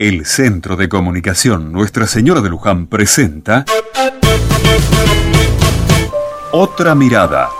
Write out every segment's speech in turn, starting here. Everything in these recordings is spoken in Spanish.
El Centro de Comunicación Nuestra Señora de Luján presenta Otra Mirada.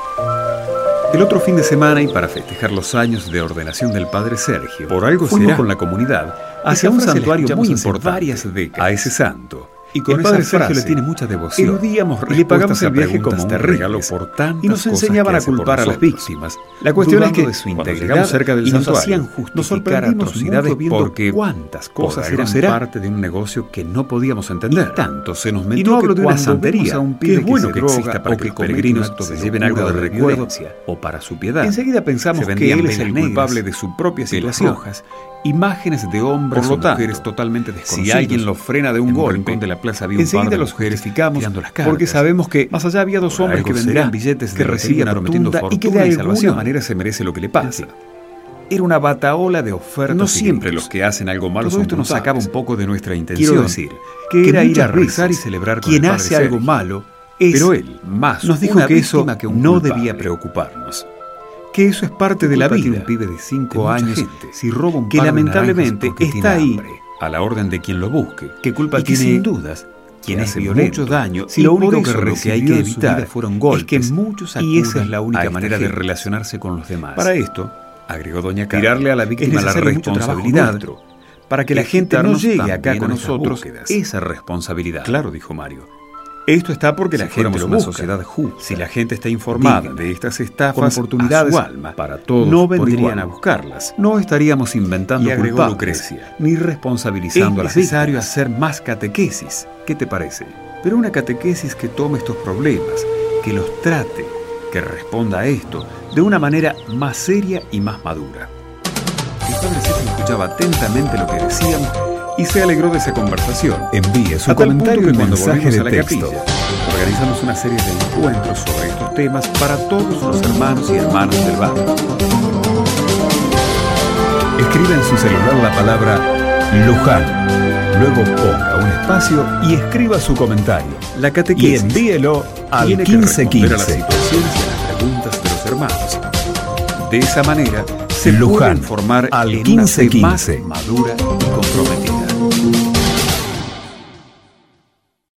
El otro fin de semana y para festejar los años de ordenación del Padre Sergio, por algo fuimos con la comunidad hacia un santuario muy importante varias décadas. a ese santo y con el padre Sergio le tiene mucha devoción. Eludíamos y le pagamos el viaje como un regalo por tantas Y nos enseñaban a culpar a las víctimas. La cuestión es que de su integridad cerca del y nos hacían justificar atrocidades porque cuántas cosas eran parte de un negocio que no podíamos entender. Y tanto se nos metió y no hablo de una santería, a un que es bueno que, exista para que los peregrinos se lleven algo de recuerdo o para su piedad. Enseguida pensamos que él es el culpable de su propia situación imágenes de hombres o mujeres totalmente desconocidos. Si alguien lo frena de un golpe, de la plaza había un enseguida los verificamos porque sabemos que más allá había dos hombres que vendían billetes que recibían prometiendo fortuna y que de alguna manera se merece lo que le pasa. Era una bataola de ofertas. No siempre los que hacen algo malo Todo esto nos sacaba un poco de nuestra intención. Quiero decir, que, era ir a rezar y celebrar con Quien hace algo malo es pero él más nos dijo que eso que no debía preocuparnos que eso es parte de la vida. un pibe de 5 años, si roba un que lamentablemente está ahí a la orden de quien lo busque, que culpa y tiene sin dudas quien hace mucho daño si lo único que, hay que evitar fueron golpes es que muchos y esa es la única manera de relacionarse con los demás. Para esto, agregó doña Carmen, tirarle a la víctima la responsabilidad para que la gente no llegue acá con nosotros esa responsabilidad. Claro, dijo Mario. Esto está porque la gente lo busca. sociedad justa. Si la gente está informada de estas estafas, oportunidades alma, para todos, no vendrían a buscarlas. No estaríamos inventando culpables, Lucrecia. ni responsabilizando es necesario hacer más catequesis. ¿Qué te parece? Pero una catequesis que tome estos problemas, que los trate, que responda a esto de una manera más seria y más madura. El padre Sergio escuchaba atentamente lo que decíamos y se alegró de esa conversación. Envíe su comentario mensaje de a la texto. capilla. Organizamos una serie de encuentros sobre estos temas para todos los hermanos y hermanas del barrio. Escriba en su celular la palabra Luján. Luego ponga un espacio y escriba su comentario. La catequesis. Y envíelo al Tiene 1515. a las situaciones y a las preguntas de los hermanos. De esa manera se Luján, puede formar al en 1515. una fe más madura y comprometida.